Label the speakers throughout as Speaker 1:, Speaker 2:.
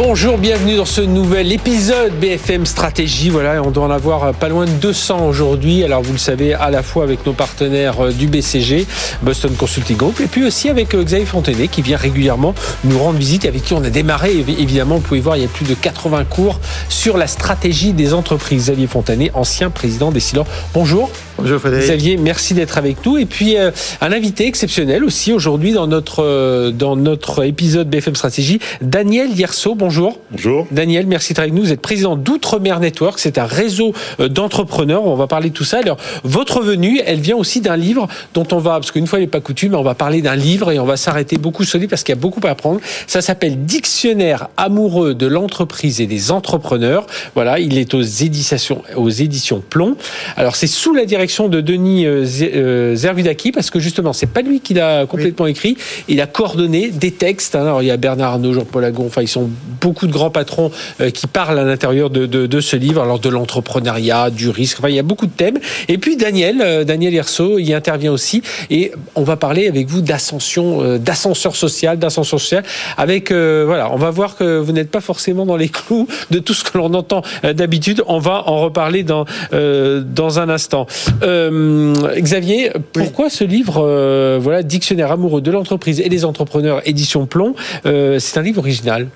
Speaker 1: Bonjour, bienvenue dans ce nouvel épisode BFM Stratégie. Voilà, on doit en avoir pas loin de 200 aujourd'hui. Alors vous le savez, à la fois avec nos partenaires euh, du BCG, Boston Consulting Group, et puis aussi avec euh, Xavier Fontenay qui vient régulièrement nous rendre visite et avec qui on a démarré. Évidemment, vous pouvez voir, il y a plus de 80 cours sur la stratégie des entreprises. Xavier Fontenay, ancien président des Silors. Bonjour.
Speaker 2: Bonjour Frédéric.
Speaker 1: Xavier, merci d'être avec nous. Et puis euh, un invité exceptionnel aussi aujourd'hui dans notre dans notre épisode BFM Stratégie, Daniel Yerso. Bonjour.
Speaker 2: Bonjour.
Speaker 1: Daniel, merci d'être avec nous. Vous êtes président d'Outre-mer Network. C'est un réseau euh, d'entrepreneurs. On va parler de tout ça. Alors, votre venue, elle vient aussi d'un livre dont on va, parce qu'une fois n'est pas coutume, on va parler d'un livre et on va s'arrêter beaucoup sur lui parce qu'il y a beaucoup à apprendre. Ça s'appelle Dictionnaire amoureux de l'entreprise et des entrepreneurs. Voilà, il est aux éditions, aux éditions Plomb. Alors, c'est sous la direction de Denis euh, euh, Zervidaki parce que justement, c'est pas lui qui l'a complètement oui. écrit. Il a coordonné des textes. Alors, il y a Bernard Arnault, Jean-Paul Agon. Enfin, ils sont beaucoup de grands patrons euh, qui parlent à l'intérieur de, de, de, ce livre, alors de l'entrepreneuriat, du risque, enfin il y a beaucoup de thèmes. Et puis Daniel, euh, Daniel Herso, y intervient aussi, et on va parler avec vous d'ascension, euh, d'ascenseur social, d'ascension sociale, avec, voilà, on va voir que vous n'êtes pas forcément dans les clous de tout ce que l'on entend d'habitude, on va en reparler dans, dans un instant. Xavier, pourquoi oui. ce livre, voilà, Dictionnaire amoureux de l'entreprise et des entrepreneurs, édition Plomb, c'est un livre original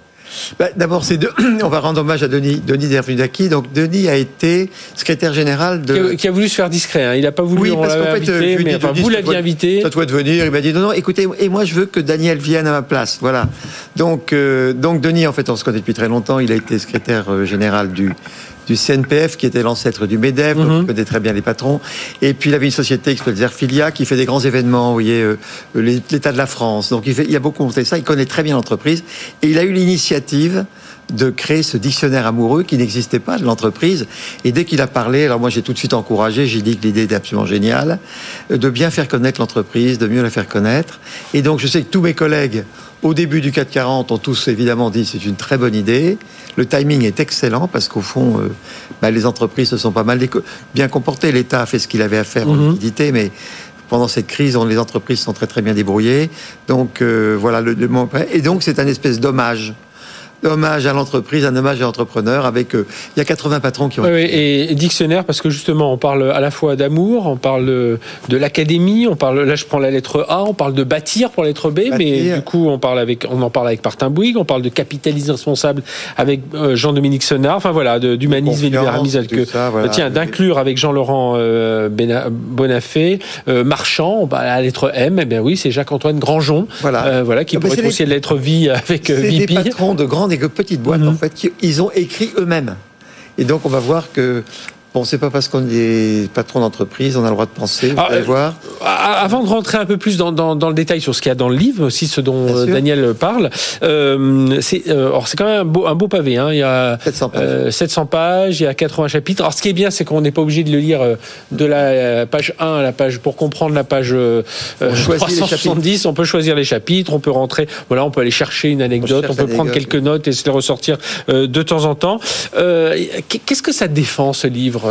Speaker 2: bah, D'abord, c'est de... on va rendre hommage à Denis, Denis Dervudaki. Donc, Denis a été secrétaire général de.
Speaker 1: Qui a, qui a voulu se faire discret. Hein. Il n'a pas voulu.
Speaker 2: Oui, parce qu'en fait,
Speaker 1: invité, mais, enfin, vous l'aviez invité.
Speaker 2: Ça doit venir. Il m'a dit non, non. Écoutez, et moi, je veux que Daniel vienne à ma place. Voilà. Donc, euh, donc Denis, en fait, on se connaît depuis très longtemps. Il a été secrétaire euh, général du du CNPF, qui était l'ancêtre du MEDEF, mm -hmm. donc il connaît très bien les patrons. Et puis il avait une société qui s'appelle Zerfilia, qui fait des grands événements, vous voyez, euh, l'État de la France. Donc il, fait, il a beaucoup monté ça, il connaît très bien l'entreprise. Et il a eu l'initiative de créer ce dictionnaire amoureux qui n'existait pas de l'entreprise. Et dès qu'il a parlé, alors moi j'ai tout de suite encouragé, j'ai dit que l'idée était absolument géniale, de bien faire connaître l'entreprise, de mieux la faire connaître. Et donc je sais que tous mes collègues au début du 440 ont tous évidemment dit c'est une très bonne idée. Le timing est excellent parce qu'au fond, euh, bah, les entreprises se sont pas mal bien comportées. L'État a fait ce qu'il avait à faire en -hmm. liquidité, mais pendant cette crise, on, les entreprises sont très très bien débrouillées. Donc euh, voilà le Et donc c'est un espèce d'hommage hommage à l'entreprise, un hommage à l'entrepreneur avec euh, il y a 80 patrons qui ont
Speaker 1: oui, et, et, dictionnaire parce que justement on parle à la fois d'amour, on parle de, de l'académie, on parle là je prends la lettre A, on parle de bâtir pour la lettre B, bâtir. mais du coup on parle avec on en parle avec Martin Bouygues, on parle de capitalisme responsable avec euh, Jean-Dominique Senard, enfin voilà, d'humanisme et libéralisme voilà. tiens d'inclure avec Jean-Laurent euh, Bonafé, Marchand, bah, la lettre M, eh bien oui c'est Jacques-Antoine Grandjean, voilà, voilà qui ah, pourrait être aussi la lettre V avec
Speaker 2: VIP. des patrons de grandes et petites boîtes, mmh. en fait, qui, ils ont écrit eux-mêmes. Et donc, on va voir que Bon, c'est pas parce qu'on est patron d'entreprise, on a le droit de penser. Vous
Speaker 1: Alors,
Speaker 2: allez voir.
Speaker 1: Avant de rentrer un peu plus dans, dans, dans le détail sur ce qu'il y a dans le livre, aussi ce dont Daniel parle, euh, c'est euh, quand même un beau, un beau pavé. Hein. Il y a
Speaker 2: 700 pages.
Speaker 1: Euh, 700 pages, il y a 80 chapitres. Alors, ce qui est bien, c'est qu'on n'est pas obligé de le lire de la page 1 à la page pour comprendre la page euh, 370. On peut choisir les chapitres, on peut rentrer. Voilà, on peut aller chercher une anecdote, on, on peut prendre quelques notes et se les ressortir euh, de temps en temps. Euh, Qu'est-ce que ça défend ce livre?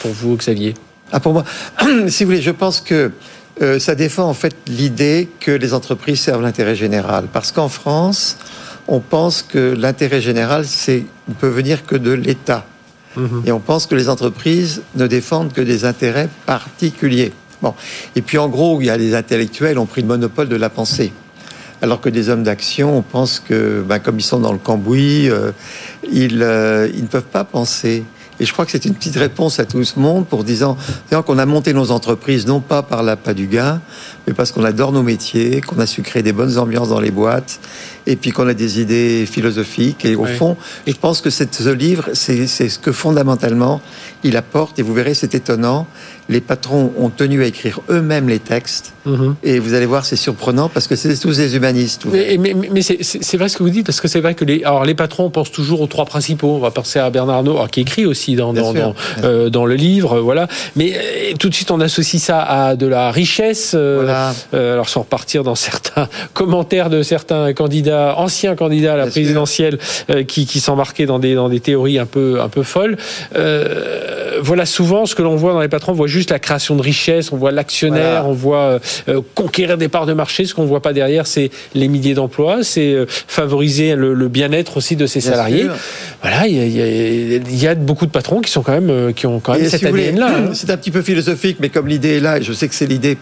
Speaker 1: Pour vous, Xavier
Speaker 2: ah, Pour moi, si vous voulez, je pense que euh, ça défend en fait l'idée que les entreprises servent l'intérêt général. Parce qu'en France, on pense que l'intérêt général, c'est ne peut venir que de l'État. Mmh. Et on pense que les entreprises ne défendent que des intérêts particuliers. Bon. Et puis en gros, il y a les intellectuels ont pris le monopole de la pensée. Alors que des hommes d'action, on pense que, ben, comme ils sont dans le cambouis, euh, ils, euh, ils ne peuvent pas penser. Et je crois que c'est une petite réponse à tout ce monde pour disant qu'on a monté nos entreprises non pas par l'appât du gain, mais parce qu'on adore nos métiers, qu'on a su créer des bonnes ambiances dans les boîtes, et puis qu'on a des idées philosophiques. Et au oui. fond, je pense que cette, ce livre, c'est ce que fondamentalement il apporte. Et vous verrez, c'est étonnant. Les patrons ont tenu à écrire eux-mêmes les textes. -hmm. Et vous allez voir, c'est surprenant parce que c'est tous des humanistes.
Speaker 1: Mais, mais, mais c'est vrai ce que vous dites, parce que c'est vrai que les, alors les patrons pensent toujours aux trois principaux. On va penser à Bernard Arnault, qui écrit aussi dans, dans, dans, euh, dans, le livre. Voilà. Mais euh, tout de suite, on associe ça à de la richesse. Euh, voilà. alors, sans repartir dans certains commentaires de certains candidats anciens candidats à la présidentielle, qui, qui s'embarquaient dans des, dans des théories un peu, un peu folles. voilà souvent ce que l'on voit dans les patrons. On voit juste la création de richesse, on voit l'actionnaire, on voit conquérir des parts de marché. Ce qu'on voit pas derrière, c'est les milliers d'emplois, c'est favoriser le, bien-être aussi de ses salariés. Voilà, il y, a, beaucoup de patrons qui sont quand même, qui ont quand même cette ADN-là. Hein.
Speaker 2: C'est un petit peu philosophique, mais comme l'idée est là, et je sais que c'est l'idée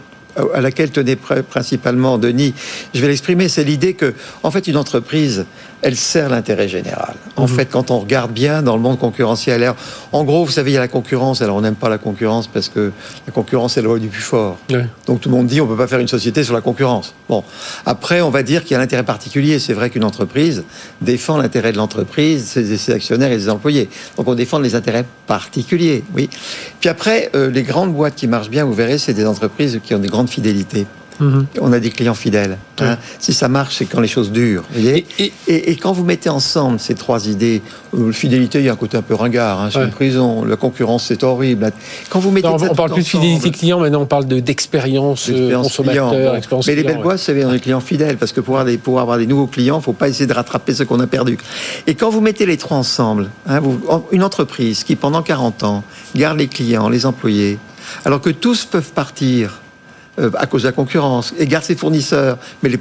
Speaker 2: à laquelle tenait principalement Denis, je vais l'exprimer, c'est l'idée que, en fait, une entreprise, elle sert l'intérêt général. En mhm. fait, quand on regarde bien dans le monde concurrentiel, en gros, vous savez, il y a la concurrence. Alors, on n'aime pas la concurrence parce que la concurrence est le loi du plus fort. Donc, tout le monde dit on ne peut pas faire une société sur la concurrence. Bon, après, on va dire qu'il y a l'intérêt particulier. C'est vrai qu'une entreprise défend l'intérêt de l'entreprise, ses, actionnaires et ses employés. Donc, on défend les intérêts particuliers, oui. Puis après, euh, les grandes boîtes qui marchent bien, vous verrez, c'est des entreprises qui ont des grandes fidélités. Mhm. On a des clients fidèles. Hein. Si ça marche, c'est quand les choses durent. et, quand vous mettez ensemble ces trois idées, euh, fidélité, il y a un côté un peu ringard. Hein, c'est une prison. La concurrence, c'est horrible.
Speaker 1: Quand vous mettez on, on parle plus de fidélité client, maintenant on parle d'expérience euh, consommateur,
Speaker 2: Mais les belles boîtes, c'est des clients fidèles, parce que pour avoir des, pour avoir des nouveaux clients, il ne faut pas essayer de rattraper ce qu'on a perdu. Et quand vous mettez les trois ensemble, hein, une entreprise qui pendant 40 ans garde les clients, les employés, alors que tous peuvent partir à cause de la concurrence et garde ses fournisseurs. Mais les,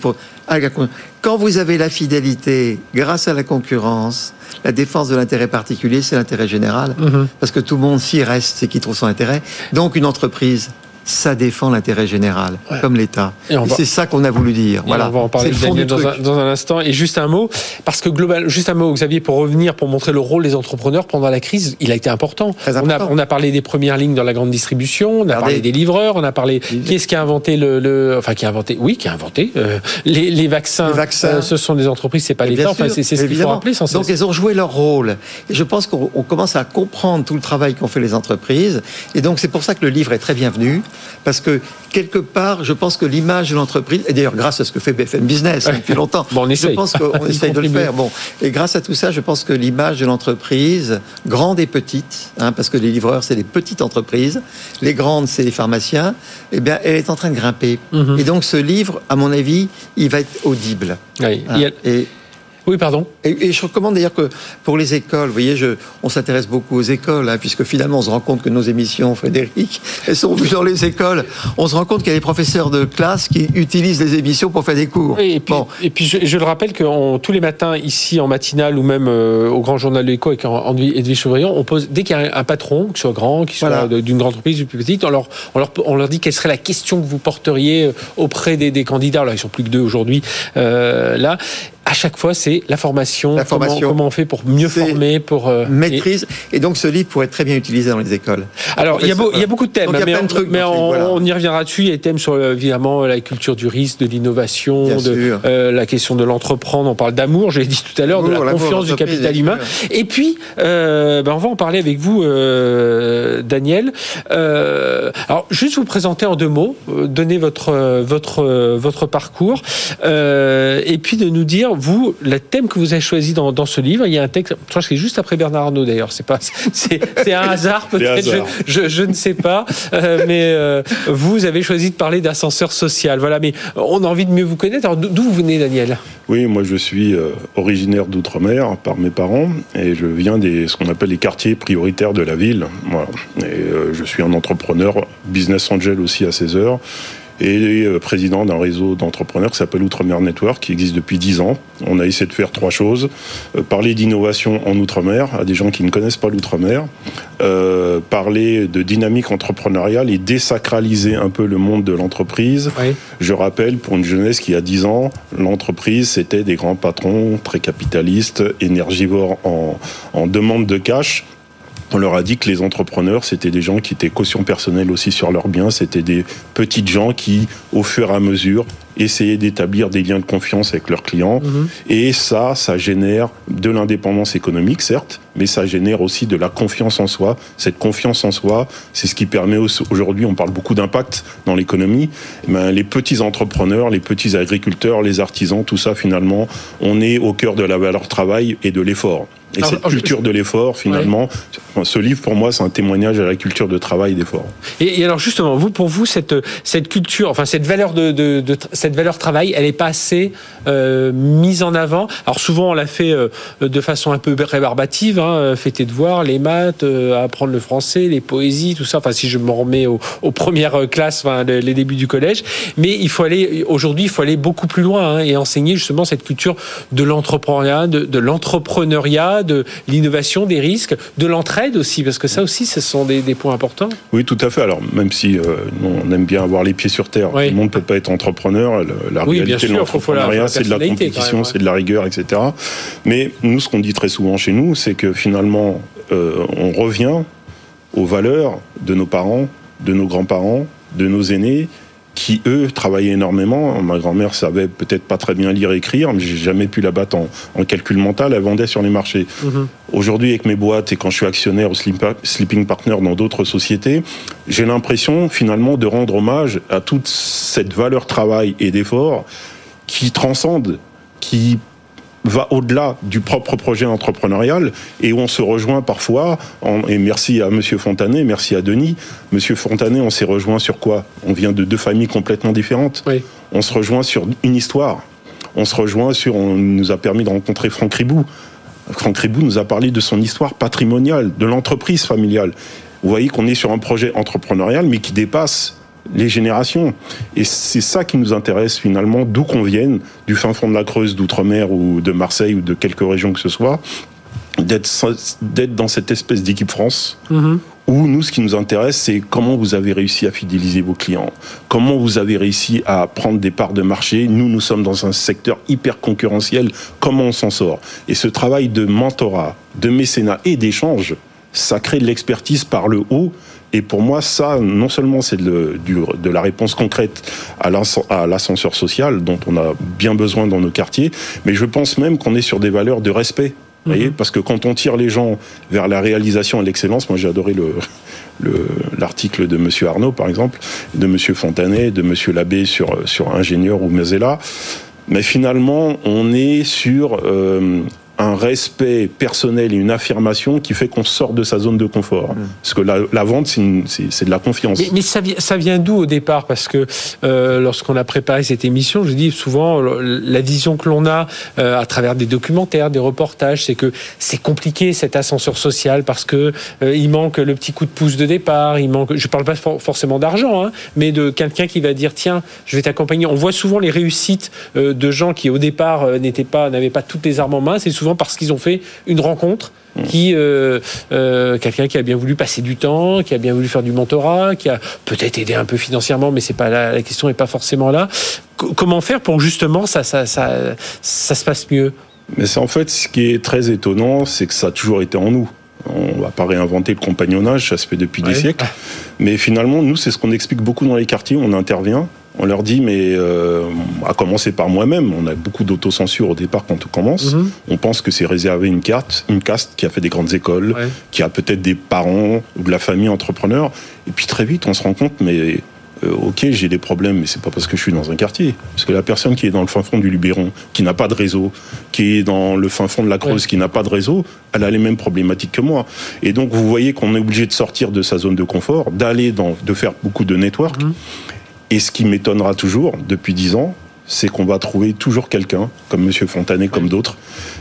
Speaker 2: quand vous avez la fidélité grâce à la concurrence, la défense de l'intérêt particulier, c'est l'intérêt général. Mhm. Parce que tout le monde s'y reste, c'est qui trouve son intérêt. Donc une entreprise ça défend l'intérêt général, comme l'État. Et, c'est ça qu'on a voulu dire.
Speaker 1: Voilà. On va en parler dans, un, dans, un, instant. Et juste un mot, parce que global, juste un mot, Xavier, pour revenir, pour montrer le rôle des entrepreneurs pendant la crise, il a été important. On, a, on, a, parlé des premières lignes dans la grande distribution, on a parlé des livreurs, on a parlé qui est-ce qui a inventé le, enfin qui a inventé, oui, qui a inventé euh, les, les, vaccins. Les vaccins. Euh, ce sont des entreprises, c'est pas l'État. Enfin, c'est ce qu'il faut rappeler. Sans
Speaker 2: Donc elles ont joué leur rôle. Et je pense qu'on commence à comprendre tout le travail qu'ont fait les entreprises. Et donc c'est pour ça que le livre est très bienvenu, parce que quelque part, je pense que l'image de l'entreprise, et d'ailleurs grâce à ce que fait BFM Business depuis longtemps,
Speaker 1: bon, on
Speaker 2: je pense qu'on essaye de le faire. Bon, et grâce à tout ça, je pense que l'image de l'entreprise, grande et petite, hein, parce que les livreurs, c'est les petites entreprises, les grandes, c'est les pharmaciens, eh bien, elle est en train de grimper. Mhm. Et donc, ce livre, à mon avis, il va être audible.
Speaker 1: Oui, hein, et oui, pardon.
Speaker 2: Et, je recommande d'ailleurs que pour les écoles, vous voyez, je, on s'intéresse beaucoup aux écoles, hein, puisque finalement on se rend compte que nos émissions, Frédéric, elles sont vues dans les écoles. On se rend compte qu'il y a des professeurs de classe qui utilisent les émissions pour faire des cours.
Speaker 1: et puis, et puis je, le rappelle que tous les matins, ici en matinale ou même euh, au Grand Journal de l'Éco avec Edwige Chevrillon, on pose, dès qu'il y a un, patron, qu'il soit grand, qu'il soit d'une grande entreprise ou plus petite, on leur, on, leur, on leur dit quelle serait la question que vous porteriez euh, auprès des, des candidats. Alors, ils sont plus que deux aujourd'hui, euh, là à chaque fois, c'est la formation. La formation. Comment, on fait pour mieux former, pour
Speaker 2: euh, maîtrise. Et... donc, ce livre pourrait être très bien utilisé dans les écoles.
Speaker 1: Alors, il y, a il y, a beaucoup de thèmes, mais, on, mais on, y reviendra dessus. Il y a des thèmes sur évidemment la culture du risque, de l'innovation, de euh, la question de l'entreprendre. On parle d'amour, je l'ai dit tout à l'heure, de la confiance du capital humain. Et puis, euh, ben, on va en parler avec vous, euh, Daniel. Euh, alors, juste vous présenter en deux mots, euh, donner votre votre votre parcours, et puis de nous dire vous, le thème que vous avez choisi dans, dans, ce livre, il y a un texte, je crois que c'est juste après Bernard Arnault d'ailleurs, c'est pas, c'est un hasard peut-être, je, je, je, ne sais pas, euh, mais euh, vous avez choisi de parler d'ascenseur social. Voilà, mais on a envie de mieux vous connaître. Alors d'où vous venez, Daniel?
Speaker 3: Oui, moi je suis euh, originaire d'outre-mer par mes parents et je viens des ce qu'on appelle les quartiers prioritaires de la ville. Voilà. Et je suis un entrepreneur, business angel aussi à 16 heures et euh, président d'un réseau d'entrepreneurs qui s'appelle Outre-mer Network, qui existe depuis 10 ans. On a essayé de faire trois choses. Euh, parler d'innovation en Outre-mer à des gens qui ne connaissent pas l'Outre-mer, euh, parler de dynamique entrepreneuriale et désacraliser un peu le monde de l'entreprise. Je rappelle, pour une jeunesse qui a 10 ans, l'entreprise, c'était des grands patrons très capitalistes, énergivores en, en demande de cash on leur a dit que les entrepreneurs, c'était des gens qui étaient caution personnelle aussi sur leurs biens, c'était des petites gens qui, au fur et à mesure, essayaient d'établir des liens de confiance avec leurs clients. Mhm. Et ça, ça génère de l'indépendance économique, certes, mais ça génère aussi de la confiance en soi. Cette confiance en soi, c'est ce qui permet aujourd'hui, on parle beaucoup d'impact dans l'économie, ben, les petits entrepreneurs, les petits agriculteurs, les artisans, tout ça, finalement, on est au cœur de la valeur travail et de l'effort. Et cette culture de l'effort, finalement, ce livre, pour moi, c'est un témoignage à la culture de travail et d'effort.
Speaker 1: Et, alors, justement, vous, pour vous, cette, cette culture, enfin, cette valeur de, de, de cette cette valeur travail, elle n'est pas assez euh, mise en avant. Alors souvent, on l'a fait euh, de façon un peu rébarbative, hein, fait tes devoirs, les maths, euh, apprendre le français, les poésies, tout ça. Enfin, si je me remets aux, aux premières classes, enfin, les, les débuts du collège. Mais il faut aller, aujourd'hui, il faut aller beaucoup plus loin hein, et enseigner justement cette culture de l'entrepreneuriat, de, de l'entrepreneuriat, de l'innovation, des risques, de l'entraide aussi, parce que ça aussi, ce sont des, des points importants.
Speaker 3: Oui, tout à fait. Alors, même si euh, on aime bien avoir les pieds sur terre,
Speaker 1: Oui.
Speaker 3: tout le monde ne peut pas être entrepreneur. Le- La
Speaker 1: Oui,
Speaker 3: réalité de l'entrepreneuriat, c'est de la compétition, c'est de la rigueur, etc. Mais nous, ce qu'on dit très souvent chez nous, c'est que finalement, euh, on revient aux valeurs de nos parents, de nos grands-parents, de nos aînés, qui eux travaillaient énormément. Ma grand-mère savait peut-être pas très bien lire et écrire, mais j'ai jamais pu la battre en, en calcul mental. Elle vendait sur les marchés. Aujourd'hui, avec mes boîtes et quand je suis actionnaire au Sleep- Sleeping Partner dans d'autres sociétés, j'ai l'impression finalement de rendre hommage à toute cette valeur travail et d'effort qui transcende, qui va au-delà du propre projet entrepreneurial et où on se rejoint parfois, en- et merci à Monsieur Fontanet, merci à Denis. Monsieur Fontanet, on s'est rejoint sur quoi? On vient de deux familles complètement différentes.
Speaker 1: Oui.
Speaker 3: On se rejoint sur une histoire. On se rejoint sur, on nous a permis de rencontrer Franck Ribou. Franck Ribou nous a parlé de son histoire patrimoniale, de l'entreprise familiale. Vous voyez qu'on est sur un projet entrepreneurial, mais qui dépasse les générations. Et c'est ça qui nous intéresse finalement, d'où qu'on vienne, du fin fond de la Creuse, d'outre-mer ou de Marseille ou de quelque région que ce soit, d'être d'être dans cette espèce d'équipe France où nous, ce qui nous intéresse, c'est comment vous avez réussi à fidéliser vos clients, comment vous avez réussi à prendre des parts de marché. Nous, nous sommes dans un secteur hyper concurrentiel. Comment on s'en sort? Et ce travail de mentorat, de mécénat et d'échange, ça crée de l'expertise par le haut. Et pour moi, ça, non seulement c'est de, la réponse concrète à l'ascen- à l'ascenseur social dont on a bien besoin dans nos quartiers, mais je pense même qu'on est sur des valeurs de respect. Vous voyez, parce que quand on tire les gens vers la réalisation et l'excellence, moi j'ai adoré le le- l'article de Monsieur Arnaud par exemple, de Monsieur Fontanet, de Monsieur Labbé sur sur ingénieur ou Mazella, mais finalement on est sur euh, un respect personnel et une affirmation qui fait qu'on sort de sa zone de confort. Parce que la, la vente, c'est de la confiance.
Speaker 1: Mais, mais ça, vient, ça vient d'où au départ? Parce que euh, lorsqu'on a préparé cette émission, je dis souvent la vision que l'on a euh, à travers des documentaires, des reportages, c'est que c'est compliqué cet ascenseur social parce que euh, il manque le petit coup de pouce de départ. Il manque. Je parle pas for- forcément d'argent, hein, mais de quelqu'un qui va dire tiens, je vais t'accompagner. On voit souvent les réussites euh, de gens qui au départ n'étaient pas, n'avaient pas toutes les armes en main. C'est souvent parce qu'ils ont fait une rencontre qui euh, euh, quelqu'un qui a bien voulu passer du temps, qui a bien voulu faire du mentorat, qui a peut-être aidé un peu financièrement, mais c'est pas la, la question n'est pas forcément là. C- comment faire pour justement ça, ça, ça, ça se passe mieux?
Speaker 3: Mais c'est en fait ce qui est très étonnant, c'est que ça a toujours été en nous. On va pas réinventer le compagnonnage, ça se fait depuis
Speaker 1: Ouais.
Speaker 3: des siècles. Mais finalement, nous, c'est ce qu'on explique beaucoup dans les quartiers. On intervient, on leur dit, mais euh, à commencer par moi-même, on a beaucoup d'autocensure au départ quand on commence.
Speaker 1: Mhm.
Speaker 3: On pense que c'est réservé une carte, une caste qui a fait des grandes écoles,
Speaker 1: Ouais.
Speaker 3: qui a peut-être des parents ou de la famille entrepreneurs. Et puis très vite, on se rend compte, mais euh, ok, j'ai des problèmes, mais c'est pas parce que je suis dans un quartier. Parce que la personne qui est dans le fin fond du Luberon, qui n'a pas de réseau, qui est dans le fin fond de la Creuse,
Speaker 1: Ouais.
Speaker 3: qui n'a pas de réseau, elle a les mêmes problématiques que moi. Et donc, vous voyez qu'on est obligé de sortir de sa zone de confort, d'aller dans, de faire beaucoup de network.
Speaker 1: Mhm.
Speaker 3: Et ce qui m'étonnera toujours, depuis dix ans, c'est qu'on va trouver toujours quelqu'un, comme Monsieur Fontanet, comme d'autres,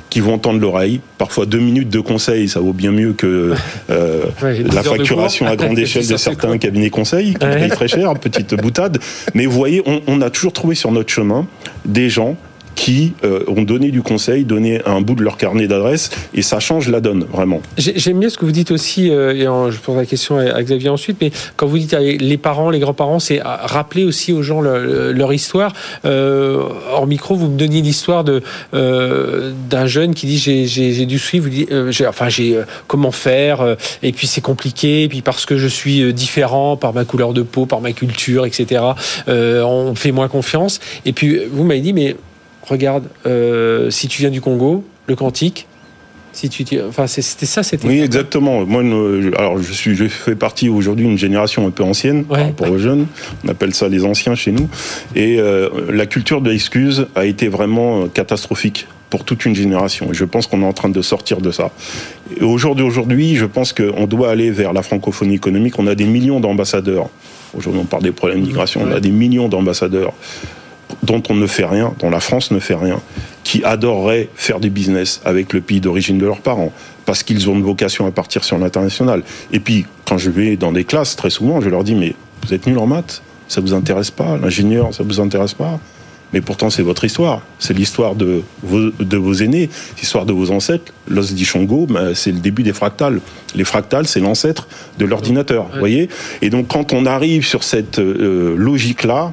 Speaker 3: qui vont tendre l'oreille. Parfois, deux minutes de conseil, ça vaut bien mieux que euh,
Speaker 1: Ouais,
Speaker 3: la facturation à grande échelle de certains
Speaker 1: cool.
Speaker 3: cabinets conseils, qui
Speaker 1: Ouais.
Speaker 3: payent très cher, petite boutade. Mais vous voyez, on, on a toujours trouvé sur notre chemin des gens qui euh, ont donné du conseil, donné un bout de leur carnet d'adresse, et ça change la donne, vraiment.
Speaker 1: J'ai- J'aime bien ce que vous dites aussi, euh, et je pose la question à, Xavier ensuite, mais quand vous dites euh, les parents, les grands-parents, c'est à rappeler aussi aux gens le- le- leur histoire. Euh, hors micro, vous me donniez l'histoire de euh, d'un jeune qui dit j'ai- dû suivre, enfin j'ai comment faire, et puis c'est compliqué, et puis parce que je suis différent par ma couleur de peau, par ma culture, etc. on me fait moins confiance. Et puis vous m'avez dit mais regarde, euh, si tu viens du Congo, le Cantique. Si tu, enfin, c'était ça, c'était.
Speaker 3: Oui, exactement. Moi, alors, je suis, je fais partie aujourd'hui d'une génération un peu ancienne par
Speaker 1: Ouais.
Speaker 3: rapport aux jeunes. On appelle ça les anciens chez nous. Et euh, la culture de l'excuse a été vraiment euh, catastrophique pour toute une génération. Et je pense qu'on est en train de sortir de ça. Et au jour d'aujourd'hui, je pense qu'on doit aller vers la francophonie économique. On a des millions d'ambassadeurs. Aujourd'hui, on parle des problèmes d'immigration. On a des millions d'ambassadeurs dont on ne fait rien, dont la France ne fait rien, qui adoreraient faire du business avec le pays d'origine de leurs parents, parce qu'ils ont une vocation à partir sur l'international. Et puis, quand je vais dans des classes, très souvent, je leur dis, mais vous êtes nuls en maths, ça vous intéresse pas, l'ingénieur, ça vous intéresse pas mais pourtant, c'est votre histoire. C'est l'histoire de vos, de vos aînés, l'histoire de vos ancêtres. L'os d'Ichongo, ben, c'est le début des fractales. Les fractales, c'est l'ancêtre de l'ordinateur. Vous voyez? Et donc, quand on arrive sur cette euh, logique-là,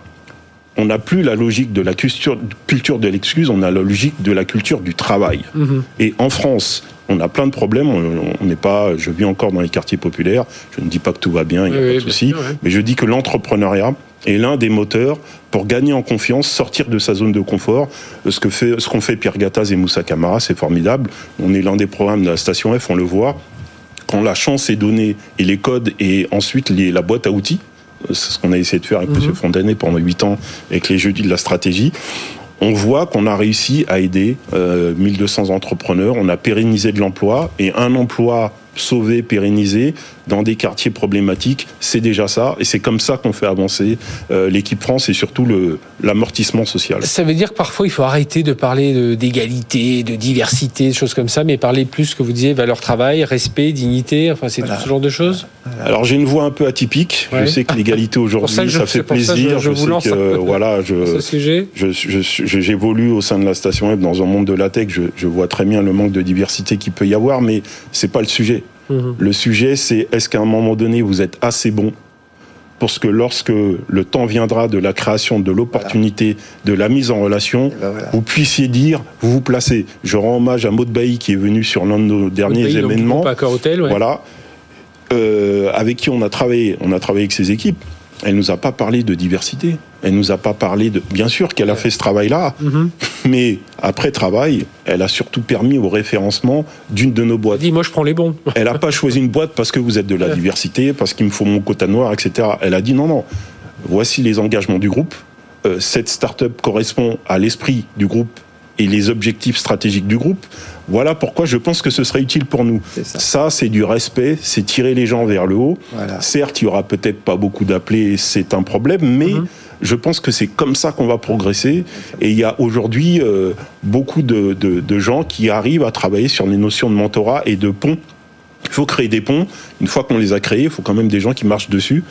Speaker 3: on n'a plus la logique de la culture, culture de l'excuse, on a la logique de la culture du travail. Mm-hmm. Et en France, on a plein de problèmes. On n'est pas, je vis encore dans les quartiers populaires. Je ne dis pas que tout va bien, il n'y a pas de souci. Mais je dis que l'entrepreneuriat est l'un des moteurs pour gagner en confiance, sortir de sa zone de confort. Ce que fait, ce qu'ont fait Pierre Gattaz et Moussa Camara, c'est formidable. On est l'un des programmes de la station F, on le voit. Quand la chance est donnée et les codes et ensuite les, la boîte à outils, c'est ce qu'on a essayé de faire avec M. Mhm. Fontanet pendant 8 ans avec les jeudis de la stratégie on voit qu'on a réussi à aider 1200 euh, entrepreneurs, on a pérennisé de l'emploi et un emploi sauvé, pérennisé dans des quartiers problématiques, c'est déjà ça. Et c'est comme ça qu'on fait avancer euh, l'équipe France et surtout l'amortissement social.
Speaker 1: Ça veut dire que parfois il faut arrêter de parler d'égalité, de, diversité, de choses comme ça, mais parler plus, que vous disiez, valeur travail, respect, dignité, enfin c'est tout ce genre de choses
Speaker 3: Alors j'ai une voix un peu atypique. Je sais que l'égalité aujourd'hui, ça, fait plaisir.
Speaker 1: je, vous lance que,
Speaker 3: voilà, j'évolue au sein de la station web dans un monde de la tech. Je, je vois très bien le manque de diversité qu'il peut y avoir, mais c'est pas le sujet. Mhm. Le sujet, c'est est-ce qu'à un moment donné, vous êtes assez bon pour ce que lorsque le temps viendra de la création, de l'opportunité, de la mise en relation, ben vous puissiez dire, vous vous placez. Je rends hommage à Maud Bailly qui est venu sur l'un de nos derniers événements. Voilà. Euh, avec qui on a travaillé. On a travaillé avec ses équipes. Elle nous a pas parlé de diversité. Elle nous a pas parlé de. Bien sûr qu'elle a fait ce travail-là, mhm. mais après travail, elle a surtout permis au référencement d'une de nos boîtes.
Speaker 1: Dis, moi, je prends les bons.
Speaker 3: elle n'a pas choisi une boîte parce que vous êtes de la diversité, parce qu'il me faut mon quota noir, etc. Elle a dit non, non. Voici les engagements du groupe. Euh, cette start-up correspond à l'esprit du groupe et les objectifs stratégiques du groupe. Voilà pourquoi je pense que ce serait utile pour nous. Ça, c'est du respect, c'est tirer les gens vers le haut. Certes, il y aura peut-être pas beaucoup d'appelés, c'est un problème, mais mhm. Je pense que c'est comme ça qu'on va progresser. Et il y a aujourd'hui euh, beaucoup de, de, gens qui arrivent à travailler sur les notions de mentorat et de pont il faut créer des ponts. Une fois qu'on les a créés, il faut quand même des gens qui marchent dessus.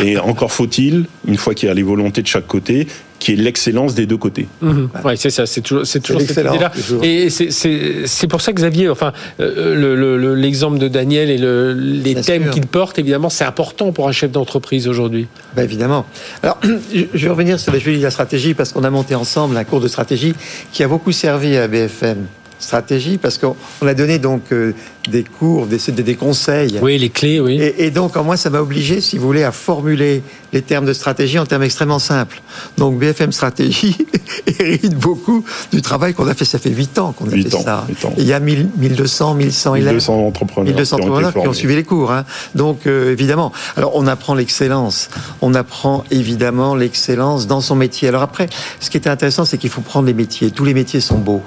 Speaker 3: Et encore faut-il, une fois qu'il y a les volontés de chaque côté, qui est l'excellence des deux côtés.
Speaker 1: Mhm. Oui, c'est ça, c'est toujours, c'est toujours cette idée-là. Et c'est pour ça que Xavier, enfin, euh, l'exemple de Daniel et les thèmes qu'il porte, évidemment, c'est important pour un chef d'entreprise aujourd'hui.
Speaker 2: Ben évidemment. Alors, je vais revenir sur la, la stratégie parce qu'on a monté ensemble un cours de stratégie qui a beaucoup servi à BFM stratégie parce qu'on a donné donc euh, des cours, des, des, conseils.
Speaker 1: Oui, les clés, oui.
Speaker 2: Et, donc, en moi, ça m'a obligé, si vous voulez, à formuler les termes de stratégie en termes extrêmement simples. Donc, BFM Stratégie hérite beaucoup du travail qu'on a fait. Ça fait 8 ans qu'on a fait ça. il y a 1200, 1100
Speaker 3: élèves. 1200 entrepreneurs, 1200
Speaker 2: qui, entrepreneurs qui, ont suivi les cours. Hein. Donc, euh, évidemment. Alors, on apprend l'excellence. On apprend évidemment l'excellence dans son métier. Alors après, ce qui est intéressant, c'est qu'il faut prendre les métiers. Tous les métiers sont beaux.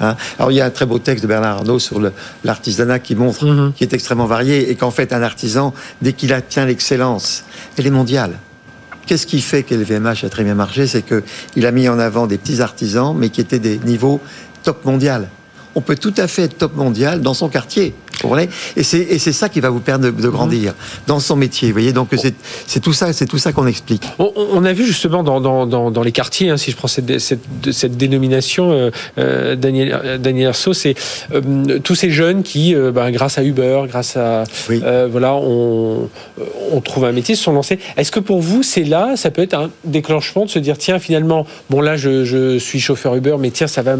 Speaker 2: Hein. Alors il y a un très beau texte de Bernard Arnault sur l'artisanat qui montre, mhm. qui est extrêmement varié et qu'en fait un artisan, dès qu'il atteint l'excellence, elle est mondiale. Qu'est-ce qui fait que a très bien marché? C'est qu'il a mis en avant des petits artisans, mais qui étaient des niveaux top mondial on peut tout à fait être top mondial dans son quartier. Et c'est ça qui va vous permettre de, grandir dans son métier. Vous voyez, donc c'est tout ça, c'est tout ça qu'on explique.
Speaker 1: On, a vu justement dans, les quartiers, hein, si je prends cette, cette, dénomination, euh, euh, Daniel, euh, Daniel c'est tous ces jeunes qui, ben, grâce à Uber, grâce à voilà, on, on, trouve un métier, se sont lancés. Est-ce que pour vous, c'est là, ça peut être un déclenchement de se dire tiens, finalement, bon là, je, je suis chauffeur Uber, mais tiens, ça va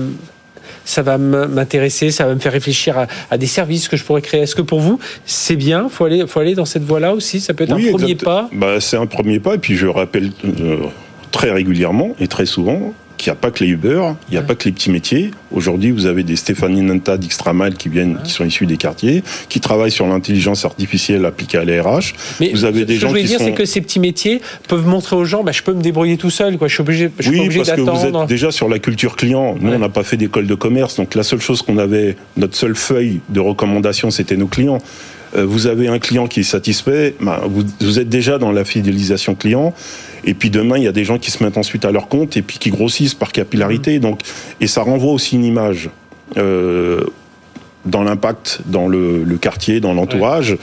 Speaker 1: ça va m'intéresser, ça va me faire réfléchir à, des services que je pourrais créer. Est-ce que pour vous, c'est bien? Faut aller, faut aller dans cette voie-là aussi? Ça peut être un premier pas?
Speaker 3: Bah, c'est un premier pas. Et puis je rappelle euh, très régulièrement et très souvent qu'il n'y a pas que les Uber, il n'y a pas que les petits métiers. Aujourd'hui, vous avez des Stéphanie Nanta d'Extramal qui viennent, qui sont issus des quartiers, qui travaillent sur l'intelligence artificielle appliquée à l'RH.
Speaker 1: Mais vous avez des ce gens que je veux dire, c'est que ces petits métiers peuvent montrer aux gens, bah, je peux me débrouiller tout seul, quoi. Je suis obligé, je
Speaker 3: oui,
Speaker 1: obligé
Speaker 3: parce que vous êtes déjà sur la culture client. Nous, on n'a pas fait d'école de commerce, donc la seule chose qu'on avait, notre seule feuille de recommandation, c'était nos clients. Euh, vous avez un client qui est satisfait, bah, vous, vous êtes déjà dans la fidélisation client. Et puis demain, il y a des gens qui se mettent ensuite à leur compte et puis qui grossissent par capillarité. Donc, et ça renvoie aussi une image euh, dans l'impact dans le, le quartier, dans l'entourage.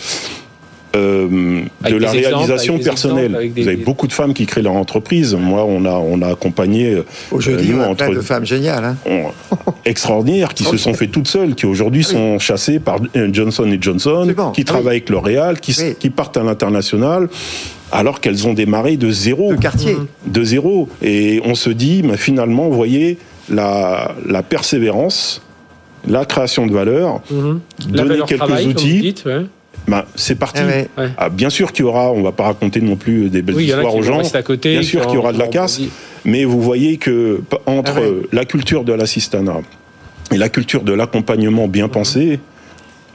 Speaker 3: Euh, de la
Speaker 1: exemples,
Speaker 3: réalisation personnelle.
Speaker 1: exemples, avec des-
Speaker 3: Vous avez beaucoup de femmes qui créent leur entreprise. Moi, on a, on a accompagné euh,
Speaker 2: Aujourd'hui, on a
Speaker 3: entre-
Speaker 2: plein de femmes géniales. hein.
Speaker 3: on- extraordinaires qui se sont fait toutes seules, qui aujourd'hui sont chassées par euh, Johnson Johnson, qui
Speaker 2: Ah
Speaker 3: travaillent
Speaker 2: oui.
Speaker 3: avec L'Oréal, qui,
Speaker 2: Oui.
Speaker 3: qui partent à l'international, alors qu'elles ont démarré de zéro.
Speaker 2: De quartier.
Speaker 3: De zéro. Et on se dit, mais finalement, vous voyez, la, la persévérance, la création de valeur,
Speaker 1: Mhm. La
Speaker 3: donner
Speaker 1: valeur
Speaker 3: quelques
Speaker 1: travail, comme vous
Speaker 3: outils,
Speaker 1: dites, ouais.
Speaker 3: Ben, c'est parti.
Speaker 2: Ouais.
Speaker 1: Ouais.
Speaker 3: Ah, bien sûr qu'il y aura, on va pas raconter non plus des belles
Speaker 1: Oui, il y en a
Speaker 3: histoires
Speaker 1: qui
Speaker 3: aux gens.
Speaker 1: à côté.
Speaker 3: Bien sûr qu'il y aura de la casse, mais vous voyez que entre
Speaker 2: Ah ouais.
Speaker 3: euh, la culture de l'assistanat et la culture de l'accompagnement bien pensé,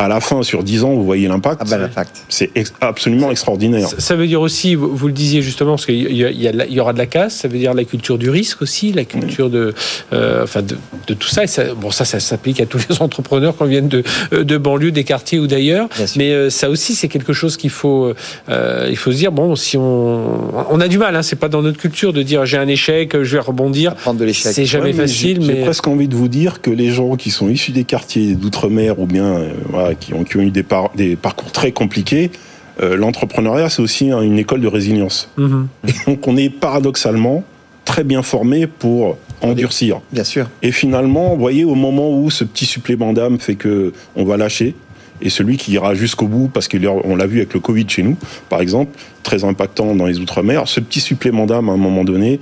Speaker 3: à la fin, sur 10 ans, vous voyez l'impact.
Speaker 2: Ah ben l'impact.
Speaker 3: C'est ex- absolument extraordinaire.
Speaker 1: Ça- Ça veut dire aussi, vous, vous le disiez justement, parce qu'il y, aura de la casse, ça veut dire la culture du risque aussi, la culture de, euh, enfin de, de tout ça. Et ça. Bon, ça, ça s'applique à tous les entrepreneurs qu'on vienne de, euh, de banlieue, des quartiers ou d'ailleurs. Mais euh, ça aussi, c'est quelque chose qu'il faut, euh, il faut se dire. Bon, si on, on a du mal, hein, c'est pas dans notre culture de dire j'ai un échec, je vais rebondir.
Speaker 2: Prendre de l'échec.
Speaker 1: C'est jamais
Speaker 3: Ouais, mais
Speaker 1: facile,
Speaker 3: j'ai-
Speaker 1: mais
Speaker 3: presque envie de vous dire que les gens qui sont issus des quartiers d'outre-mer ou bien euh, qui, ont, qui ont eu des, par- des parcours très compliqués, euh, l'entrepreneuriat, c'est aussi une école de résilience.
Speaker 1: Mhm.
Speaker 3: Et donc on est paradoxalement très bien formé pour endurcir.
Speaker 2: Bien sûr.
Speaker 3: Et finalement, vous voyez, au moment où ce petit supplément d'âme fait que on va lâcher, et celui qui ira jusqu'au bout, parce qu'on l'a vu avec le Covid chez nous, par exemple, très impactant dans les Outre-mer, ce petit supplément d'âme, à un moment donné,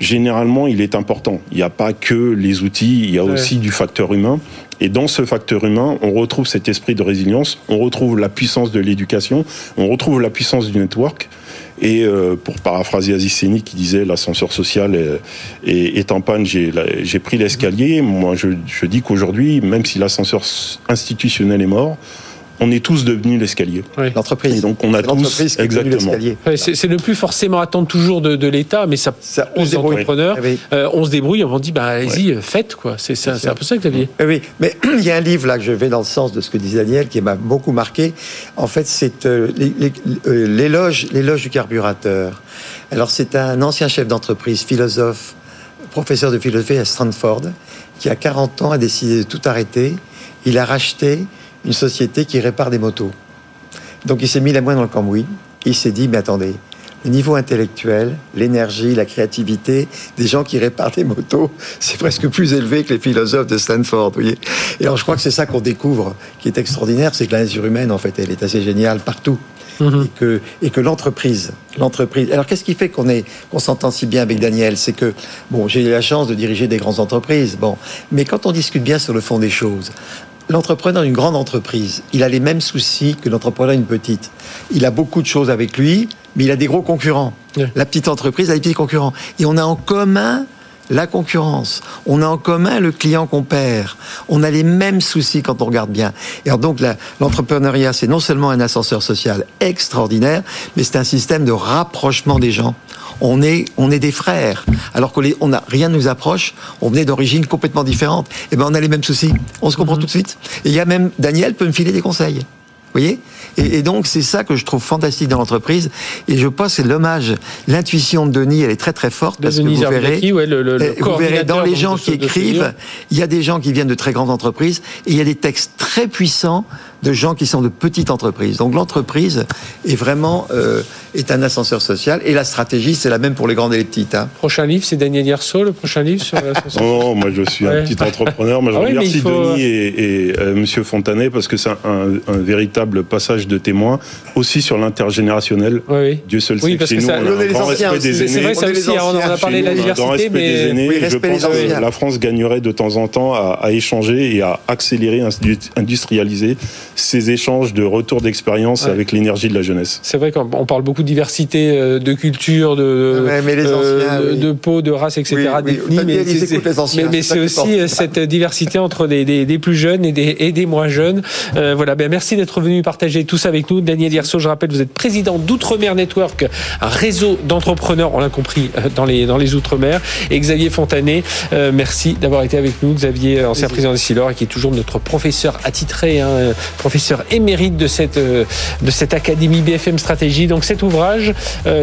Speaker 3: généralement, il est important. Il n'y a pas que les outils, il y a
Speaker 1: Ouais.
Speaker 3: aussi du facteur humain. Et dans ce facteur humain, on retrouve cet esprit de résilience, on retrouve la puissance de l'éducation, on retrouve la puissance du network. Et euh, pour paraphraser Aziz Seni qui disait l'ascenseur social est, est- en panne, j'ai pris l'escalier. Moi, je, je dis qu'aujourd'hui, même si l'ascenseur institutionnel est mort, on est tous devenus l'escalier.
Speaker 2: L'entreprise.
Speaker 3: Et donc on a tous
Speaker 2: qui
Speaker 3: exactement.
Speaker 1: Ouais, c'est ne plus forcément attendre toujours de, de l'État, mais ça,
Speaker 2: Ça, on se débrouille.
Speaker 1: entrepreneurs.
Speaker 2: Oui.
Speaker 1: Euh, on se débrouille, on dit bah allez-y, faites quoi. C'est ça- c'est un peu ça, Xavier.
Speaker 2: Oui, oui, mais il y a un livre là que je vais dans le sens de ce que disait Daniel qui m'a beaucoup marqué. En fait, c'est euh, euh, l'éloge, l'éloge du carburateur. Alors, c'est un ancien chef d'entreprise, philosophe, professeur de philosophie à Stanford, qui à 40 ans a décidé de tout arrêter. Il a racheté une société qui répare des motos. Donc, il s'est mis la main dans le cambouis. Il s'est dit, mais attendez, le niveau intellectuel, l'énergie, la créativité des gens qui réparent des motos, c'est presque plus élevé que les philosophes de Stanford, vous voyez. Et alors, je crois que c'est ça qu'on découvre, qui est extraordinaire, c'est que la nature humaine, en fait, elle est assez géniale partout. Et que, et que l'entreprise, l'entreprise. Alors, qu'est-ce qui fait qu'on est, qu'on s'entend si bien avec Daniel? C'est que, bon, j'ai eu la chance de diriger des grandes entreprises, bon. Mais quand on discute bien sur le fond des choses, L'entrepreneur d'une grande entreprise, il a les mêmes soucis que l'entrepreneur d'une petite. Il a beaucoup de choses avec lui, mais il a des gros concurrents. La petite entreprise a des petits concurrents. Et on a en commun la concurrence. On a en commun le client qu'on perd. On a les mêmes soucis quand on regarde bien. Et alors donc l'entrepreneuriat, c'est non seulement un ascenseur social extraordinaire, mais c'est un système de rapprochement des gens. On est, on est des frères. Alors qu'on on a rien ne nous approche. On venait d'origines complètement différentes. Et ben on a les mêmes soucis. On se comprend tout de suite. Et il y a même Daniel peut me filer des conseils. Vous voyez? Et, et donc, c'est ça que je trouve fantastique dans l'entreprise. Et je pense que c'est l'hommage. L'intuition de Denis, elle est très très forte. Parce que
Speaker 1: Denis
Speaker 2: vous verrez,
Speaker 1: Zarbacki, ouais, le, le, le
Speaker 2: eh, vous verrez dans les gens qui écrivent, il y a des gens qui viennent de très grandes entreprises et il y a des textes très puissants de gens qui sont de petites entreprises. Donc l'entreprise est vraiment euh, est un ascenseur social et la stratégie c'est la même pour les grandes et les petites. hein.
Speaker 1: Prochain livre, c'est Daniel Hierso, le prochain livre sur l'ascenseur.
Speaker 3: Non, moi je suis
Speaker 1: Ouais.
Speaker 3: un petit entrepreneur. Moi je
Speaker 1: Ah oui,
Speaker 3: remercie
Speaker 1: faut-
Speaker 3: Denis et, et, euh, Monsieur Fontanet parce que c'est un, un véritable passage de témoin aussi sur l'intergénérationnel.
Speaker 1: Oui, oui.
Speaker 3: Dieu seul
Speaker 1: Oui,
Speaker 3: sait que
Speaker 1: parce
Speaker 3: chez
Speaker 1: que
Speaker 3: nous
Speaker 1: ça-
Speaker 3: on a un grand respect des aînés.
Speaker 1: C'est vrai, ça aussi, hein, on en a parlé de la diversité,
Speaker 3: respect des
Speaker 1: mais
Speaker 3: aînés. Je pense que la France gagnerait de temps en temps à, à échanger et à accélérer, indu- industrialiser ces échanges de retour d'expérience
Speaker 1: Ouais.
Speaker 3: avec l'énergie de la jeunesse.
Speaker 1: c'est vrai qu'on on parle beaucoup de diversité, euh, de culture, de,
Speaker 2: Ouais, mais les
Speaker 1: euh,
Speaker 2: anciens,
Speaker 1: de,
Speaker 2: oui.
Speaker 1: de peau, de race, etc.
Speaker 2: Oui, oui.
Speaker 1: mais mais-
Speaker 2: c'est
Speaker 1: aussi euh, cette diversité entre des, des, des plus jeunes et des, et des moins jeunes. Euh, voilà, ben merci d'être venu. partager tout ça avec nous. Daniel Yerso, je rappelle, vous êtes président d'Outre-mer Network, un réseau d'entrepreneurs, on l'a compris, euh, dans les, dans les Outre-mer. Et Xavier Fontanet, euh, merci d'avoir été avec nous. Xavier, ancien président de Silor et qui est toujours notre professeur attitré, hein, professeur émérite de cette, de cette Académie BFM Stratégie. Donc cet ouvrage,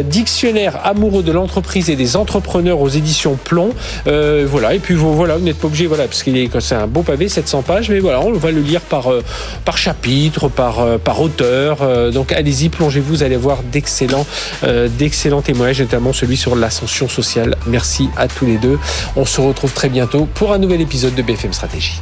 Speaker 1: Dictionnaire amoureux de l'entreprise et des entrepreneurs aux éditions Plomb. voilà, et puis vous, voilà, vous n'êtes pas obligé, voilà, parce qu'il est, c'est un beau pavé, 700 pages, mais voilà, on va le lire par, par chapitre, par, par auteur. donc allez-y, plongez-vous, vous allez voir d'excellents, d'excellents témoignages, notamment celui sur l'ascension sociale. Merci à tous les deux. On se retrouve très bientôt pour un nouvel épisode de BFM Stratégie.